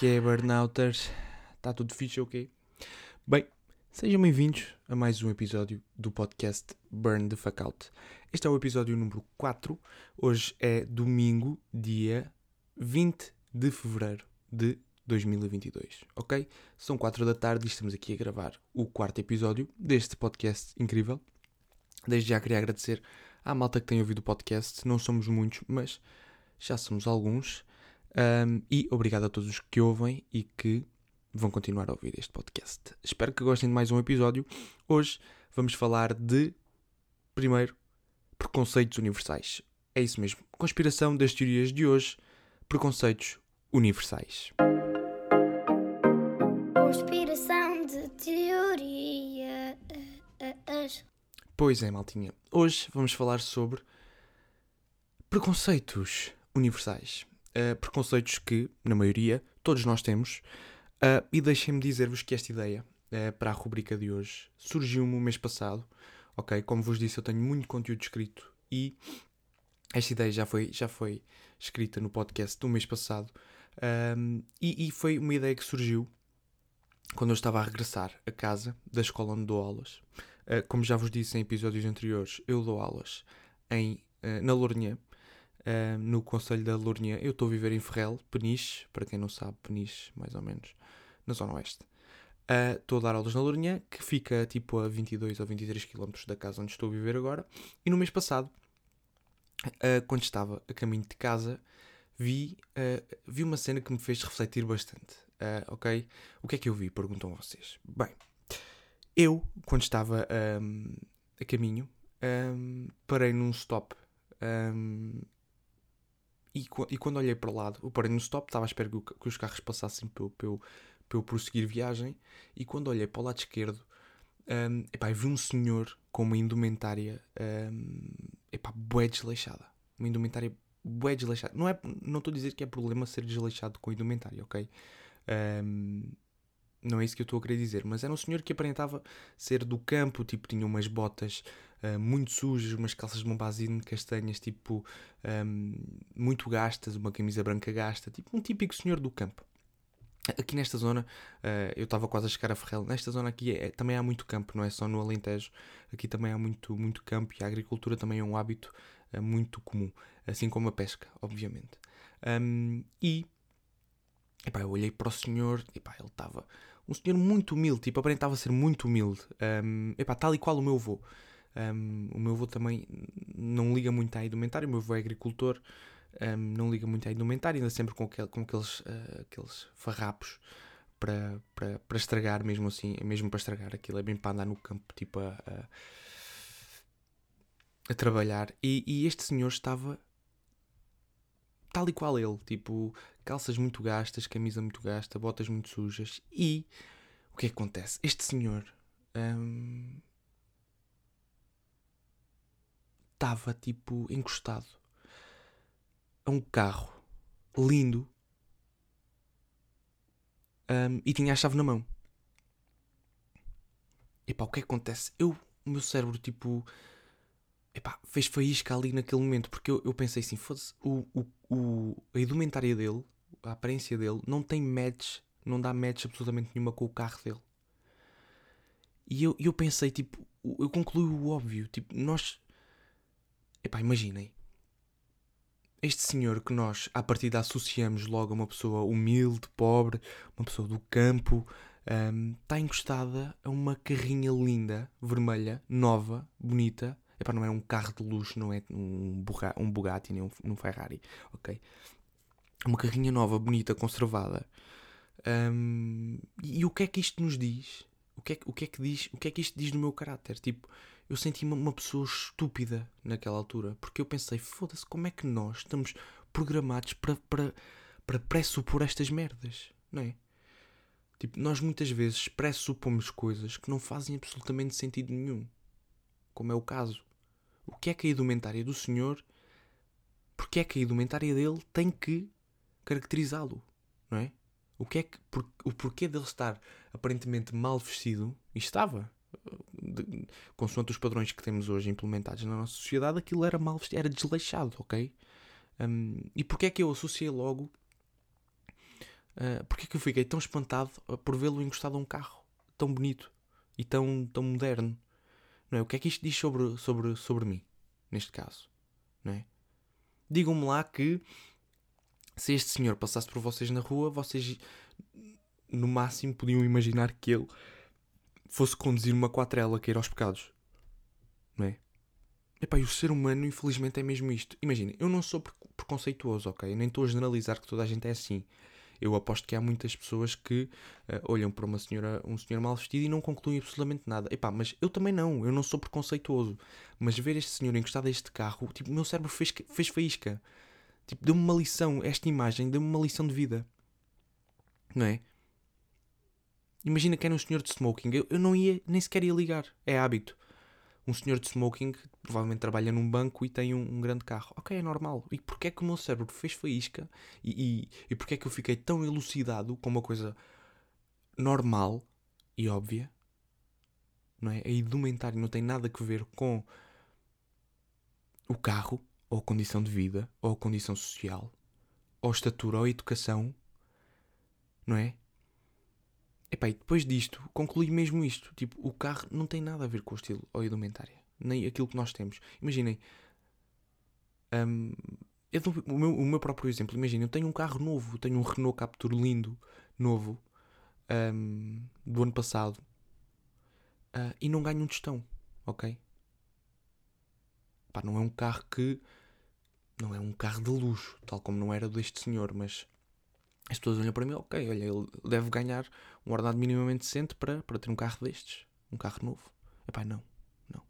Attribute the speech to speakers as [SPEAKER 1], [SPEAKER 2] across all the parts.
[SPEAKER 1] que é, burnouters? Está tudo fixe, ok? Bem, sejam bem-vindos a mais um episódio do podcast Burn the Fuck Out. Este é o episódio número 4. Hoje é domingo, dia 20 de fevereiro de 2022, ok? São 4 da tarde e estamos aqui a gravar o quarto episódio deste podcast incrível. Desde já queria agradecer à malta que tem ouvido o podcast. Não somos muitos, mas já somos alguns. Um, e obrigado a todos os que ouvem e que vão continuar a ouvir este podcast. Espero que gostem de mais um episódio. Hoje vamos falar de, primeiro, preconceitos universais. É isso mesmo. Conspiração das teorias de hoje. Preconceitos universais.
[SPEAKER 2] Conspiração de teorias.
[SPEAKER 1] Pois é, maltinha. Hoje vamos falar sobre preconceitos universais. Uh, preconceitos que, na maioria, todos nós temos. Uh, e deixem-me dizer-vos que esta ideia, uh, para a rubrica de hoje, surgiu-me o mês passado. Ok? Como vos disse, eu tenho muito conteúdo escrito e esta ideia já foi, já foi escrita no podcast do mês passado. Um, e, e foi uma ideia que surgiu quando eu estava a regressar a casa da escola onde dou aulas. Uh, como já vos disse em episódios anteriores, eu dou aulas em, na Lourinhã, uh, no Conselho da Lourinhã. Eu estou a viver em Ferrel, Peniche, para quem não sabe, Peniche, mais ou menos, na Zona Oeste. Estou a dar aulas na Lourinhã, que fica tipo a 22 ou 23 km da casa onde estou a viver agora. E no mês passado, quando estava a caminho de casa, vi, vi uma cena que me fez refletir bastante. ok? O que é que eu vi? Perguntam vocês. Bem, eu, quando estava um, a caminho, um, parei num stop. Um, e, e, quando olhei para o lado, eu parei num stop, estava à espera que, que os carros passassem para eu, para, eu, para eu prosseguir viagem. E quando olhei para o lado esquerdo, um, epá, vi um senhor com uma indumentária um, epá, bué desleixada. Uma indumentária bué desleixada. Não, é, não estou a dizer que é problema ser desleixado com indumentária, ok? Um, não é isso que eu estou a querer dizer, mas era um senhor que aparentava ser do campo, tipo, tinha umas botas uh, muito sujas, umas calças de bombazine castanhas, tipo, um, muito gastas, uma camisa branca gasta, tipo, um típico senhor do campo. Aqui nesta zona, uh, eu estava quase a chegar a Ferrel, nesta zona aqui é, também há muito campo, não é só no Alentejo, aqui também há muito, muito campo e a agricultura também é um hábito uh, muito comum, assim como a pesca, obviamente. Um, e, epá, eu olhei para o senhor, epá, ele estava um senhor muito humilde, tipo, aparentava ser muito humilde. Um, epá, tal e qual o meu avô. Um, o meu avô também não liga muito à indumentária, o meu avô é agricultor, um, não liga muito à indumentária, ainda sempre com, aquel, com aqueles, uh, aqueles farrapos para, para, para estragar, mesmo assim, mesmo para estragar aquilo, é bem para andar no campo, tipo, a, a, a trabalhar. E, e este senhor estava tal e qual ele, tipo, calças muito gastas, camisa muito gasta, botas muito sujas. E o que é que acontece? Este senhor estava tipo encostado a um carro lindo um, e tinha a chave na mão. E pá, o que é que acontece? Eu, o meu cérebro, tipo, epá, fez faísca ali naquele momento, porque eu, eu pensei assim: foda-se, o, o, o, a indumentária dele, a aparência dele, não tem match, não dá match absolutamente nenhuma com o carro dele. E eu, eu pensei, tipo, eu concluí o óbvio, tipo, nós. Epá, imaginem. Este senhor que nós, à partida, associamos logo a uma pessoa humilde, pobre, uma pessoa do campo, um, está encostada a uma carrinha linda, vermelha, nova, bonita, Epá, não é um carro de luxo, não é um, Bugatti, um Bugatti nem um, um Ferrari, ok? Uma carrinha nova, bonita, conservada. Um, e, e o que é que isto nos diz? O que, é, o que é que diz? O que é que isto diz no meu caráter? Tipo, eu senti-me uma pessoa estúpida naquela altura, porque eu pensei, foda-se, como é que nós estamos programados para, para, para pressupor estas merdas, não é? Tipo, nós muitas vezes pressupomos coisas que não fazem absolutamente sentido nenhum, como é o caso o que é que a indumentária do senhor, porque é que a indumentária dele tem que caracterizá-lo, não é? O, que é que, por, o porquê dele estar aparentemente mal vestido, e estava, de, consoante os padrões que temos hoje implementados na nossa sociedade, aquilo era mal vestido, era desleixado, ok? Um, e porquê é que eu associei logo Uh, porque é que eu fiquei tão espantado por vê-lo encostado a um carro tão bonito e tão, tão moderno? Não é? O que é que isto diz sobre, sobre, sobre mim, neste caso? Não é? Digam-me lá que se este senhor passasse por vocês na rua, vocês no máximo podiam imaginar que ele fosse conduzir uma quatrela que ir aos pecados. Não é? Epá, e o ser humano, infelizmente, é mesmo isto. Imagina, eu não sou preconceituoso, ok? Nem estou a generalizar que toda a gente é assim. Eu aposto que há muitas pessoas que uh, olham para uma senhora, um senhor mal vestido e não concluem absolutamente nada. Epá, mas eu também não, eu não sou preconceituoso. Mas ver este senhor encostado a este carro, tipo, o meu cérebro fez, fez faísca. Tipo, deu-me uma lição, esta imagem deu-me uma lição de vida. Não é? Imagina que era um senhor de smoking. Eu, eu não ia, nem sequer ia ligar. É hábito. Um senhor de smoking provavelmente trabalha num banco e tem um, um grande carro. Ok, é normal. E porquê é que o meu cérebro fez faísca? E, e, e porquê é que eu fiquei tão elucidado com uma coisa normal e óbvia? Não é? A indumentária não tem nada a ver com o carro, ou a condição de vida, ou a condição social, ou a estatura, ou a educação. Não é? Epá, e depois disto, concluí mesmo isto. Tipo, o carro não tem nada a ver com o estilo ou a indumentária. Nem aquilo que nós temos. Imaginem. Um, eu dou o, meu, o meu próprio exemplo. Imaginem, eu tenho um carro novo. Tenho um Renault Captur lindo, novo, um, do ano passado. Uh, e não ganho um tostão. Ok? Não é um carro que... Não é um carro de luxo. Tal como não era deste senhor, mas as pessoas olham para mim, ok, olha, ele deve ganhar um ordenado minimamente decente para, para ter um carro destes, um carro novo. Epá, não, não.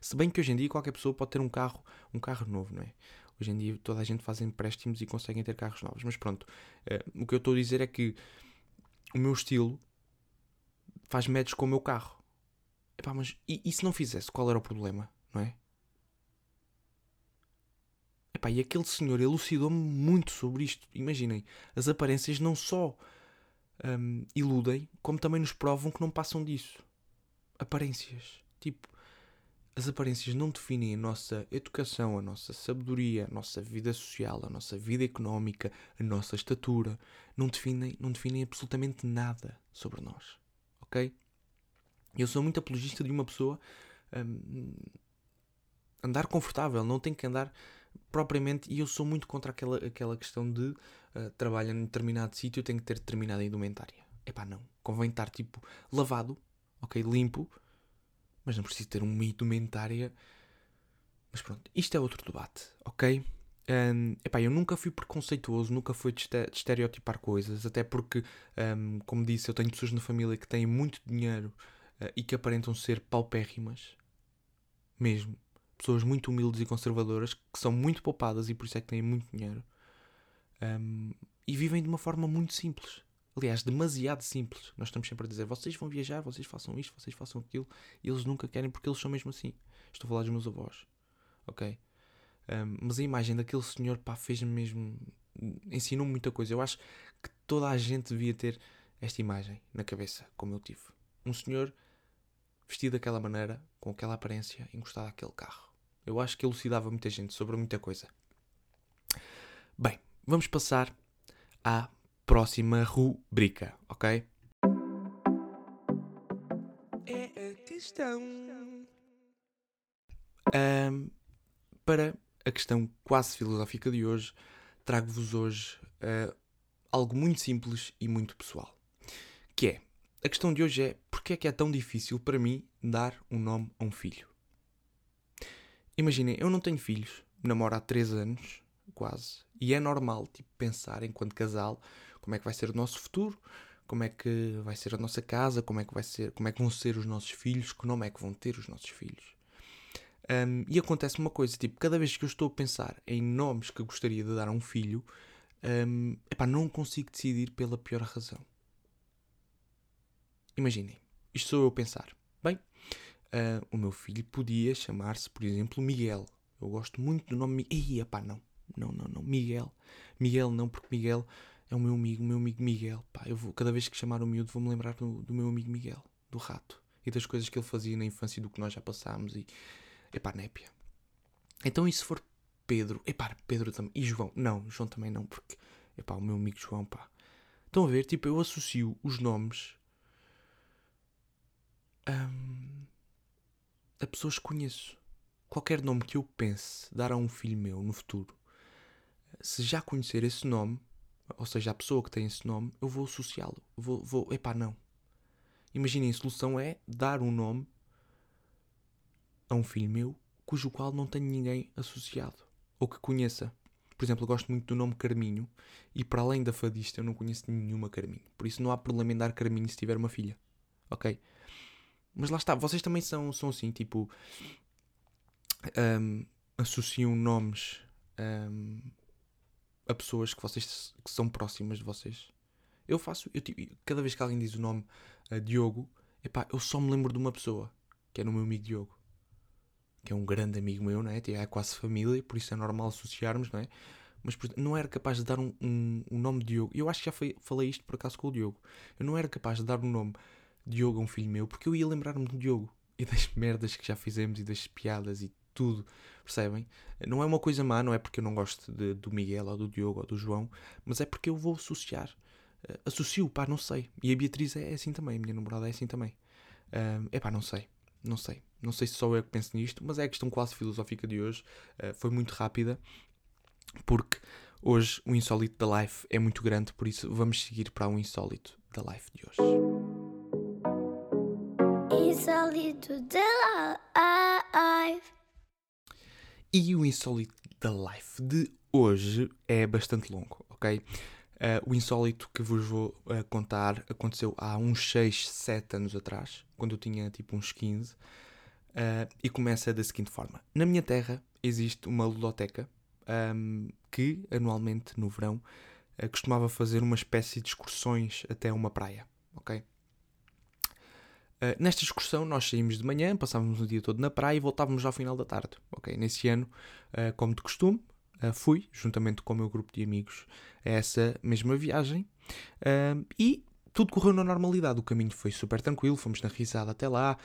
[SPEAKER 1] Se bem que hoje em dia qualquer pessoa pode ter um carro, um carro novo, não é? Hoje em dia toda a gente faz empréstimos e conseguem ter carros novos. Mas pronto, uh, o que eu estou a dizer é que o meu estilo faz médios com o meu carro. Epá, mas e, e se não fizesse, qual era o problema, não é? Epá, e aquele senhor elucidou-me muito sobre isto. Imaginem, as aparências não só um, iludem, como também nos provam que não passam disso. Aparências. Tipo, as aparências não definem a nossa educação, a nossa sabedoria, a nossa vida social, a nossa vida económica, a nossa estatura. Não definem, não definem absolutamente nada sobre nós. Ok? Eu sou muito apologista de uma pessoa um, andar confortável, não tem que andar propriamente, e eu sou muito contra aquela, aquela questão de uh, trabalho em determinado sítio, tenho que ter determinada indumentária. Epá, não. Convém estar tipo lavado, ok, limpo, mas não preciso ter uma indumentária. Mas pronto, isto é outro debate, ok? Um, epá, eu nunca fui preconceituoso, nunca fui de, estereotipar coisas, até porque, um, como disse, eu tenho pessoas na família que têm muito dinheiro uh, e que aparentam ser paupérrimas, mesmo pessoas muito humildes e conservadoras que são muito poupadas e por isso é que têm muito dinheiro um, e vivem de uma forma muito simples. Aliás, demasiado simples. Nós estamos sempre a dizer: vocês vão viajar, vocês façam isto, vocês façam aquilo, e eles nunca querem porque eles são mesmo assim. Estou a falar dos meus avós, ok? Um, mas a imagem daquele senhor, pá, fez-me mesmo. ensinou-me muita coisa. Eu acho que toda a gente devia ter esta imagem na cabeça, como eu tive. Um senhor vestido daquela maneira, com aquela aparência, encostado àquele carro. Eu acho que elucidava muita gente sobre muita coisa. Bem, vamos passar à próxima rubrica, ok? É a questão. Um, para a questão quase filosófica de hoje, trago-vos hoje uh, algo muito simples e muito pessoal. Que é, a questão de hoje é, porquê é que é tão difícil para mim dar um nome a um filho? Imaginem, eu não tenho filhos, namoro há 3 anos, quase, e é normal tipo, pensar, enquanto casal, como é que vai ser o nosso futuro, como é que vai ser a nossa casa, como é que vai ser, como é que vão ser os nossos filhos, que nome é que vão ter os nossos filhos. Um, e acontece uma coisa, tipo, cada vez que eu estou a pensar em nomes que gostaria de dar a um filho, um, epá, não consigo decidir pela pior razão. Imaginem, isto sou eu a pensar. Uh, o meu filho podia chamar-se, por exemplo, Miguel. Eu gosto muito do nome Miguel. pá, não. Não, não, não. Miguel. Miguel não, porque Miguel é o meu amigo, o meu amigo Miguel. Pá, eu vou, cada vez que chamar o miúdo vou-me lembrar do, do, meu amigo Miguel, do rato. E das coisas que ele fazia na infância e do que nós já passámos. E, epá, népia. Então e se for Pedro? Epá, Pedro também. E João? Não, João também não, porque, epá, o meu amigo João, pá. Estão a ver? Tipo, eu associo os nomes hum, a pessoas que conheço. Qualquer nome que eu pense dar a um filho meu no futuro, se já conhecer esse nome, ou seja, a pessoa que tem esse nome, eu vou associá-lo. Vou, vou, epá, não. Imaginem, a solução é dar um nome a um filho meu cujo qual não tenho ninguém associado ou que conheça. Por exemplo, eu gosto muito do nome Carminho e para além da fadista eu não conheço nenhuma Carminho. Por isso não há problema em dar Carminho se tiver uma filha. Ok? Mas lá está, vocês também são, são assim, tipo. Um, associam nomes um, a pessoas que vocês que são próximas de vocês. Eu faço, eu, tipo, cada vez que alguém diz o nome uh, Diogo, epá, eu só me lembro de uma pessoa, que é no meu amigo Diogo, que é um grande amigo meu, não é? Tipo, é quase família, por isso é normal associarmos, não é? Mas não era capaz de dar um, um, um nome Diogo. Eu acho que já foi, falei isto por acaso com o Diogo. Eu não era capaz de dar um nome Diogo a um filho meu, porque eu ia lembrar-me do Diogo e das merdas que já fizemos e das piadas e tudo, percebem? Não é uma coisa má, não é porque eu não gosto de, do Miguel ou do Diogo ou do João, mas é porque eu vou associar. Uh, associo, pá, não sei. E a Beatriz é assim também, a minha namorada é assim também. Uh, é pá, não sei, não sei. Não sei se só eu que penso nisto, mas é a questão quase filosófica de hoje. Uh, foi muito rápida, porque hoje o insólito da life é muito grande, por isso vamos seguir para o insólito da life de hoje. Insólito da life. E o insólito da life de hoje é bastante longo, ok? Uh, o insólito que vos vou uh, contar aconteceu há uns 6, 7 anos atrás, quando eu tinha tipo uns 15, uh, e começa da seguinte forma: Na minha terra existe uma ludoteca um, que, anualmente no verão, costumava fazer uma espécie de excursões até uma praia, ok? Uh, nesta excursão nós saímos de manhã, passávamos o dia todo na praia e voltávamos ao final da tarde. Okay? Nesse ano, uh, como de costume, uh, fui, juntamente com o meu grupo de amigos, a essa mesma viagem e tudo correu na normalidade. O caminho foi super tranquilo, fomos na risada até lá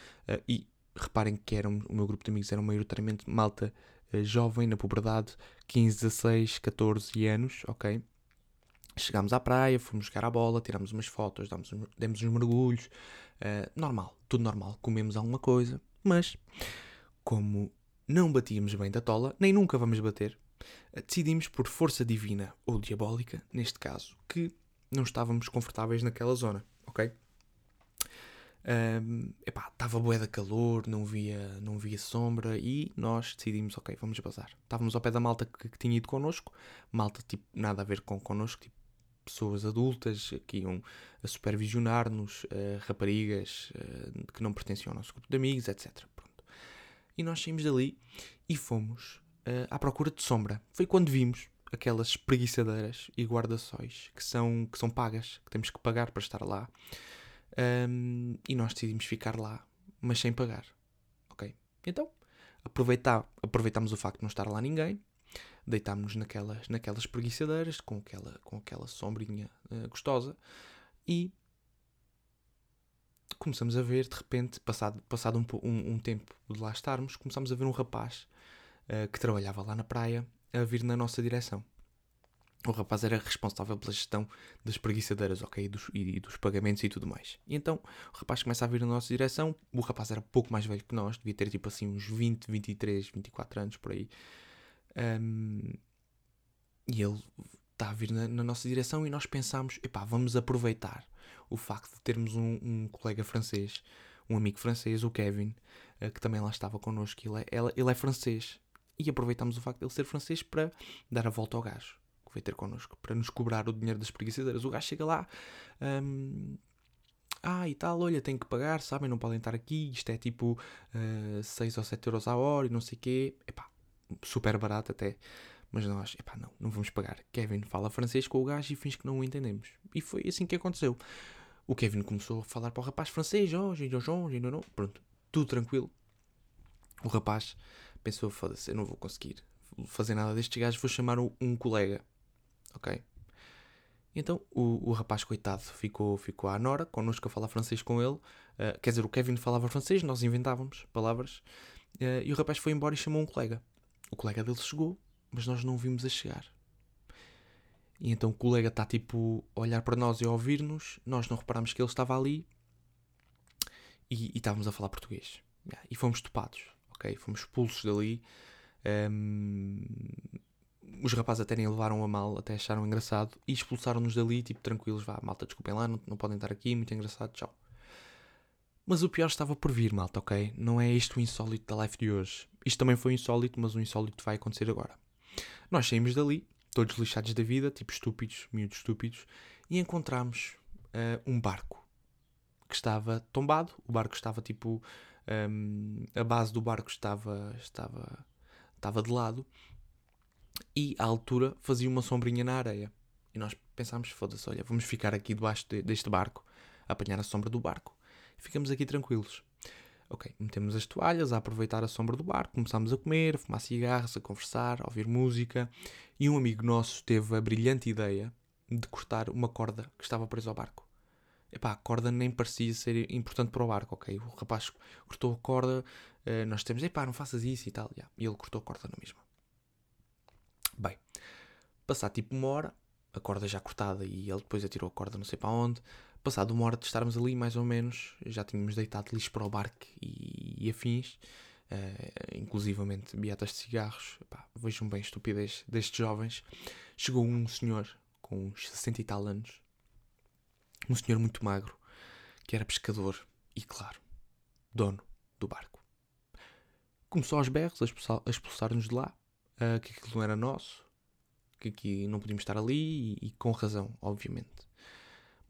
[SPEAKER 1] e reparem que eram, o meu grupo de amigos era maioritariamente malta jovem, na puberdade, 15, 16, 14 anos, ok? Chegámos à praia, fomos jogar a bola, tirámos umas fotos, damos, demos uns mergulhos, uh, normal, tudo normal, comemos alguma coisa, mas como não batíamos bem da tola, nem nunca vamos bater, uh, decidimos por força divina ou diabólica, neste caso, que não estávamos confortáveis naquela zona, ok? Um, epá, estava bué de calor, não via, não via sombra e nós decidimos, ok, vamos bazar. Estávamos ao pé da malta que, que tinha ido connosco, malta tipo nada a ver com connosco, tipo pessoas adultas que iam supervisionar-nos, uh, raparigas uh, que não pertenciam ao nosso grupo de amigos, etc. Pronto. E nós saímos dali e fomos uh, à procura de sombra. Foi quando vimos aquelas espreguiçadeiras e guarda-sóis que são, que são pagas, que temos que pagar para estar lá. Um, e nós decidimos ficar lá, mas sem pagar. Ok? Então, aproveitar, aproveitámos o facto de não estar lá ninguém deitámos-nos naquelas, naquelas preguiçadeiras com aquela, com aquela sombrinha uh, gostosa e começamos a ver, de repente, passado, passado um, um, um tempo de lá estarmos, começámos a ver um rapaz uh, que trabalhava lá na praia a vir na nossa direção. O rapaz era responsável pela gestão das preguiçadeiras, ok? E dos, e dos, pagamentos e tudo mais. E então o rapaz começa a vir na nossa direção. O rapaz era pouco mais velho que nós, devia ter tipo assim uns 20, 23, 24 anos por aí. Um, e ele está a vir na, na, nossa direção e nós pensámos, epá, vamos aproveitar o facto de termos um, um colega francês, um amigo francês, o Kevin, uh, que também lá estava connosco, ele é, ele é francês. E aproveitamos o facto de ele ser francês para dar a volta ao gajo que veio ter connosco, para nos cobrar o dinheiro das preguiçadeiras. O gajo chega lá, um, ah, e tal, olha, tem que pagar, sabem, não podem estar aqui, isto é tipo uh, eh, 6 ou 7 euros a hora e não sei o quê. Epá, super barato até. Mas nós, epá, não, não vamos pagar. Kevin fala francês com o gajo e finge que não o entendemos. E foi assim que aconteceu. O Kevin começou a falar para o rapaz francês, oh, não, não, pronto, tudo tranquilo. O rapaz pensou, foda-se, eu não vou conseguir fazer nada destes gajos, vou chamar um colega, ok? Então o, o rapaz, coitado, ficou, ficou à Nora, connosco a falar francês com ele. Uh, quer dizer, o Kevin falava francês, nós inventávamos palavras. Uh, e o rapaz foi embora e chamou um colega. O colega dele chegou, mas nós não o vimos a chegar. E então o colega está tipo a olhar para nós e a ouvir-nos. Nós não reparamos que ele estava ali e, e estávamos a falar português. E fomos topados, ok? Fomos expulsos dali. Ehm, os rapazes até nem levaram a mal, até acharam engraçado e expulsaram-nos dali, tipo, tranquilos, vá, malta, desculpem lá, não, não podem estar aqui, muito engraçado, tchau. Mas o pior estava por vir, malta, ok? Não é isto o insólito da live de hoje. Isto também foi insólito, mas o insólito vai acontecer agora. Nós saímos dali, todos lixados da vida, tipo estúpidos, miúdos estúpidos, e encontramos eh, um barco que estava tombado. O barco estava tipo. ehm, a base do barco estava, estava, estava de lado e à altura fazia uma sombrinha na areia. E nós pensámos: foda-se, olha, vamos ficar aqui debaixo de- deste barco, apanhar a sombra do barco. Ficamos aqui tranquilos. Ok, metemos as toalhas a aproveitar a sombra do barco, começámos a comer, a fumar cigarros, a conversar, a ouvir música. E um amigo nosso teve a brilhante ideia de cortar uma corda que estava presa ao barco. Epá, a corda nem parecia ser importante para o barco, ok? O rapaz cortou a corda, eh, nós temos, epá, não faças isso e tal. yeah. E ele cortou a corda na mesma. Bem, passar tipo uma hora, a corda já cortada e ele depois atirou a corda não sei para onde. Passado uma hora de estarmos ali, mais ou menos, já tínhamos deitado lixo para o barco e, e afins, eh, inclusivamente beatas de cigarros. Vejam bem a estupidez destes jovens. Chegou um senhor com uns 60 e tal anos, um senhor muito magro, que era pescador e, claro, dono do barco. Começou aos berros a expulsar- a expulsar-nos de lá, ah, que aquilo não era nosso, que aqui não podíamos estar ali e, e com razão, obviamente.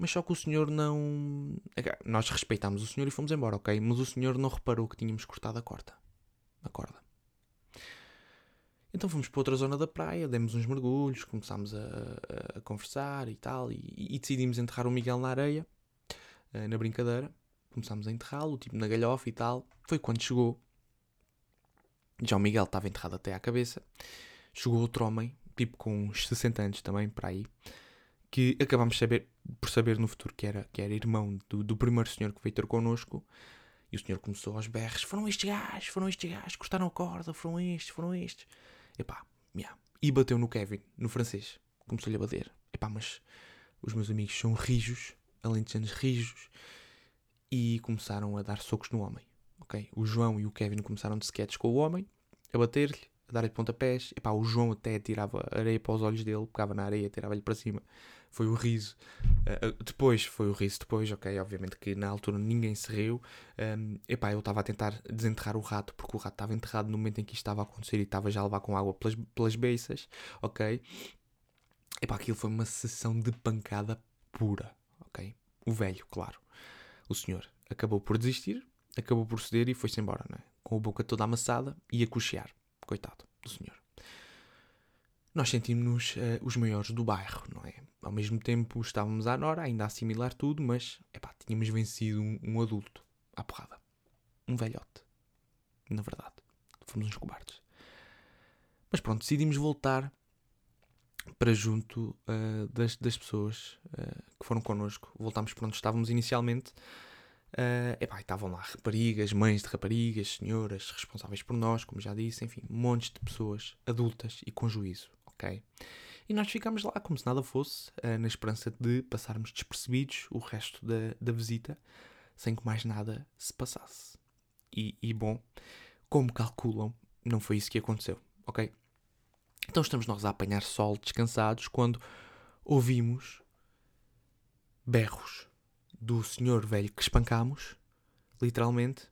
[SPEAKER 1] Mas só que o senhor não. é Nós respeitámos o senhor e fomos embora, ok? Mas o senhor não reparou que tínhamos cortado a corda. A corda. Então fomos para outra zona da praia, demos uns mergulhos, começámos a, a- a conversar e tal, e, e decidimos enterrar o Miguel na areia, eh, na brincadeira. Começámos a enterrá-lo, tipo na galhofa e tal. Foi quando chegou. Já o Miguel estava enterrado até à cabeça. Chegou outro homem, tipo com uns 60 anos também, para aí, que acabámos saber, por saber no futuro que era, que era irmão do, do primeiro senhor que veio ter connosco. E o senhor começou aos berros: foram estes gajos, foram estes gajos, cortaram a corda, foram estes, foram estes. Epá, yeah. E bateu no Kevin, no francês. Começou-lhe a bater. Epá, mas os meus amigos são rijos, além de serem rijos, e começaram a dar socos no homem. Ok? O João e o Kevin começaram de sketches com o homem, a bater-lhe, a dar-lhe pontapés. Epá, o João até tirava areia para os olhos dele, pegava na areia, tirava-lhe para cima. Foi o riso. Ah, depois, foi o riso depois, ok? Obviamente que na altura ninguém se riu. Um, epá, eu estava a tentar desenterrar o rato, porque o rato estava enterrado no momento em que isto estava a acontecer e estava já a levar com água pelas, pelas beiças, ok? Epá, aquilo foi uma sessão de pancada pura, ok? O velho, claro. O senhor acabou por desistir, acabou por ceder e foi-se embora, não é? Com a boca toda amassada e a cochear. Coitado do senhor. Nós sentimos-nos eh, os maiores do bairro, não é? Ao mesmo tempo estávamos à Nora, ainda a assimilar tudo, mas epá, tínhamos vencido um, um adulto à porrada. Um velhote. Na verdade. Fomos uns cobardes. Mas pronto, decidimos voltar para junto eh, das, das pessoas eh, que foram connosco. Voltámos para onde estávamos inicialmente. Eh, epá, estavam lá raparigas, mães de raparigas, senhoras responsáveis por nós, como já disse, enfim, montes de pessoas adultas e com juízo, ok? E nós ficámos lá como se nada fosse, eh, na esperança de passarmos despercebidos o resto da, da visita, sem que mais nada se passasse. E, e bom, como calculam, não foi isso que aconteceu, ok? Então estamos nós a apanhar sol descansados quando ouvimos berros do senhor velho que espancámos, literalmente,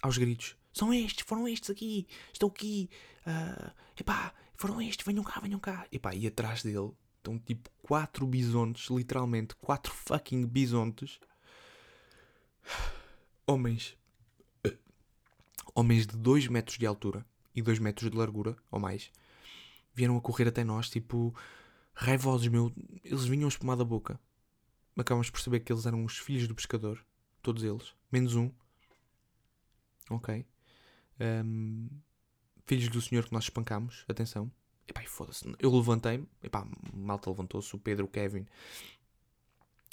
[SPEAKER 1] aos gritos. São estes, foram estes aqui, estão aqui, ah, epá, foram estes, venham cá, venham cá. Epá, e atrás dele estão tipo quatro bisontes, literalmente, quatro fucking bisontes. Homens. eh, Homens de 2 metros de altura e 2 metros de largura, ou mais, vieram a correr até nós, tipo, raivosos, meu. Eles vinham a espumar da boca. Acabamos por perceber que eles eram os filhos do pescador, todos eles, menos um. Ok. Ahm, filhos do senhor que nós espancámos, atenção. Epá, foda-se. Eu levantei-me, epá, malta levantou-se, o Pedro, o Kevin.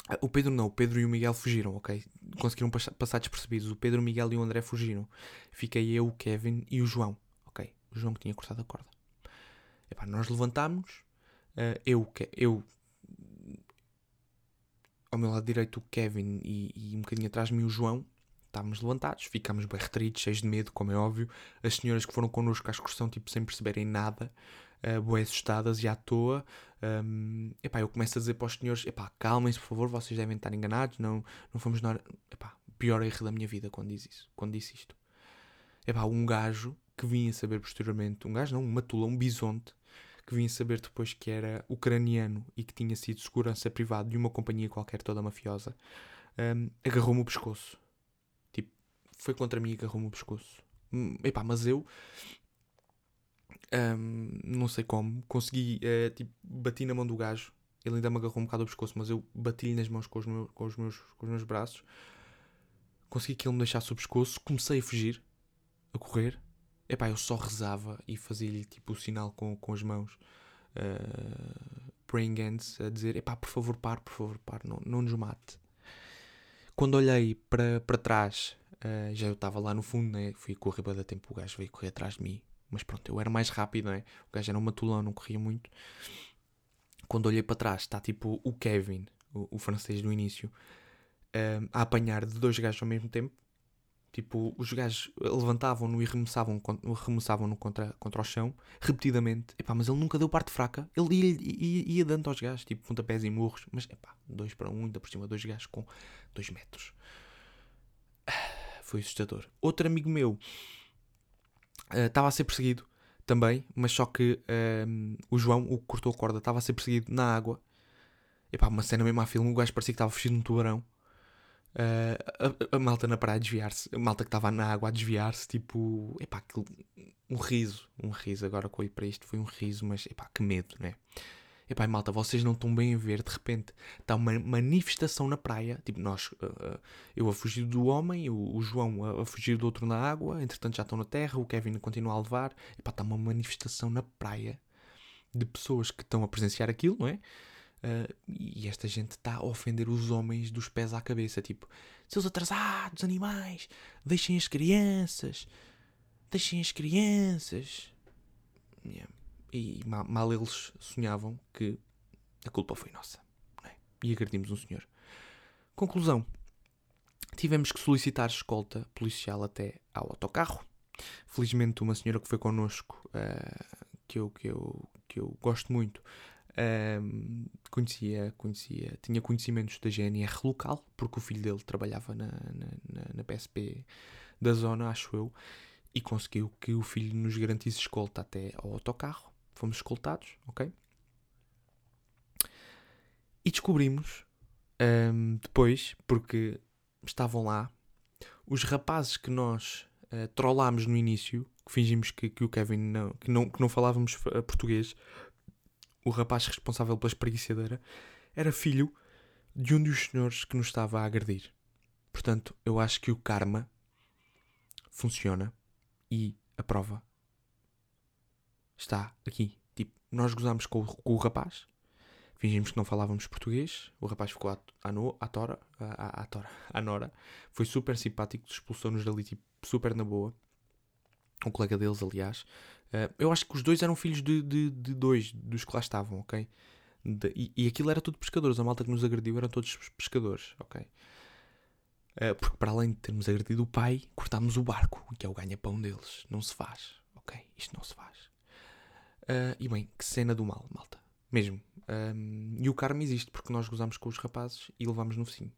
[SPEAKER 1] Ah, O Pedro não, o Pedro e o Miguel fugiram, ok? Conseguiram pas- passar despercebidos. O Pedro, o Miguel e o André fugiram. Fiquei eu, o Kevin e o João, ok? O João que tinha cortado a corda. Epá, nós levantámos, Uh, eu, eu, ao meu lado direito, o Kevin e, e um bocadinho atrás de mim o João. Estávamos levantados, ficámos bem retritos, cheios de medo, como é óbvio. As senhoras que foram connosco à excursão, tipo, sem perceberem nada, uh, assustadas e à toa. Um, epá, eu começo a dizer para os senhores: epá, calmem-se, por favor, vocês devem estar enganados, não, não fomos na hora. Epá, pior erro da minha vida quando disse isso, quando disse isto. Epá, um gajo que vinha saber posteriormente, um gajo não, uma tula, um bisonte, que vinha saber depois que era ucraniano e que tinha sido segurança privada de uma companhia qualquer toda mafiosa, um, agarrou-me o pescoço. Foi contra mim e agarrou-me o pescoço. Hum, epá, mas eu um, não sei como, consegui, uh, tipo, bati na mão do gajo, ele ainda me agarrou um bocado o pescoço, mas eu bati-lhe nas mãos com os, meus, com, os meus, com os meus braços, consegui que ele me deixasse o pescoço, comecei a fugir, a correr, epá, eu só rezava e fazia-lhe tipo o sinal com, com as mãos, uh, praying hands, a dizer, epá, por favor pare, por favor pare, não, não nos mate. Quando olhei para, para trás, uh, já eu estava lá no fundo, né? fui correr bem da tempo, o gajo veio correr atrás de mim, mas pronto, eu era mais rápido, não é? O gajo era um matulão, não corria muito. Quando olhei para trás, está tipo o Kevin, o, o francês do início, um, a apanhar de dois gajos ao mesmo tempo. Tipo, os gajos levantavam-no e remessavam, remessavam-no contra, contra o chão, repetidamente. Epá, mas ele nunca deu parte fraca. Ele ia, ia, ia dando aos gajos, tipo, pontapés e murros. Mas, epá, dois para um, ainda por cima, dois gajos com dois metros. Foi assustador. Outro amigo meu estava uh, a ser perseguido também, mas só que uh, o João, o que cortou a corda, estava a ser perseguido na água. Epá, uma cena mesmo a filme, o gajo parecia que estava fugindo de um tubarão. Uh, a, a, malta na praia a desviar-se, a malta que estava na água a desviar-se, tipo, epá, aquilo, um riso, um riso. Agora que olho para isto foi um riso, mas epá, que medo, né? Epá, malta, vocês não estão bem a ver, de repente está uma manifestação na praia, tipo nós, uh, eu a fugir do homem, o, o João a, a, fugir do outro na água, entretanto já estão na terra, o Kevin continua a levar, epá, está uma manifestação na praia de pessoas que estão a presenciar aquilo, não é? Uh, e esta gente está a ofender os homens dos pés à cabeça, tipo, seus atrasados, animais, deixem as crianças, deixem as crianças. Yeah e mal, eles sonhavam que a culpa foi nossa. É? E agredimos um senhor. Conclusão. Tivemos que solicitar escolta policial até ao autocarro. Felizmente, uma senhora que foi connosco, uh, que, eu, que, eu, que eu gosto muito, uh, conhecia, conhecia, tinha conhecimentos da GNR local, porque o filho dele trabalhava na, na, na PSP da zona, acho eu, e conseguiu que o filho nos garantisse escolta até ao autocarro fomos escoltados, ok? E descobrimos um, depois, porque estavam lá, os rapazes que nós uh, trollámos no início, que fingimos que, que o Kevin não que, não, que não falávamos eh, português, o rapaz responsável pela espreguiçadeira, era filho de um dos senhores que nos estava a agredir. Portanto, eu acho que o karma funciona e a prova está aqui. Tipo, nós gozámos com, com o rapaz, fingimos que não falávamos português, o rapaz ficou à, à, no, à tora, à, à, tora, à nora, foi super simpático, expulsou-nos dali, tipo, super na boa. Um colega deles, aliás. Uh, eu acho que os dois eram filhos de, de, de dois dos que lá estavam, ok? De, e, e, aquilo era tudo pescadores, a malta que nos agrediu eram todos pescadores, ok? Uh, porque para além de termos agredido o pai, cortámos o barco, que é o ganha-pão deles. Não se faz, ok? Isto não se faz. Uh, e bem, que cena do mal, malta. Mesmo. E o karma existe porque nós gozámos com os rapazes e levámos no focinho.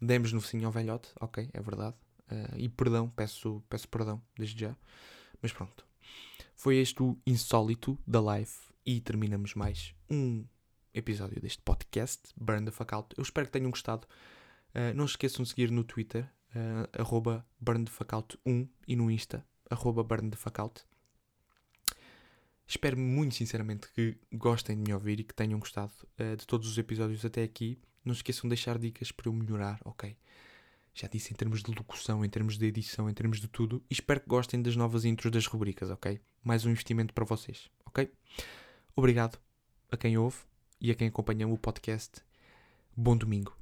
[SPEAKER 1] Demos no focinho ao velhote, ok, é verdade. Uh, e perdão, peço, peço perdão desde já. Mas pronto. Foi este o insólito da live e terminamos mais um episódio deste podcast, Burn the Fuck Out. Eu espero que tenham gostado. Uh, não se esqueçam de seguir no Twitter, uh, arroba burnthefuckout1 e no Insta, arroba burnthefuckout. Espero muito sinceramente que gostem de me ouvir e que tenham gostado uh, de todos os episódios até aqui. Não se esqueçam de deixar dicas para eu melhorar, ok? Já disse em termos de locução, em termos de edição, em termos de tudo. E espero que gostem das novas intros das rubricas, ok? Mais um investimento para vocês, ok? Obrigado a quem ouve e a quem acompanha o podcast. Bom domingo.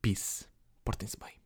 [SPEAKER 1] Peace. Portem-se bem.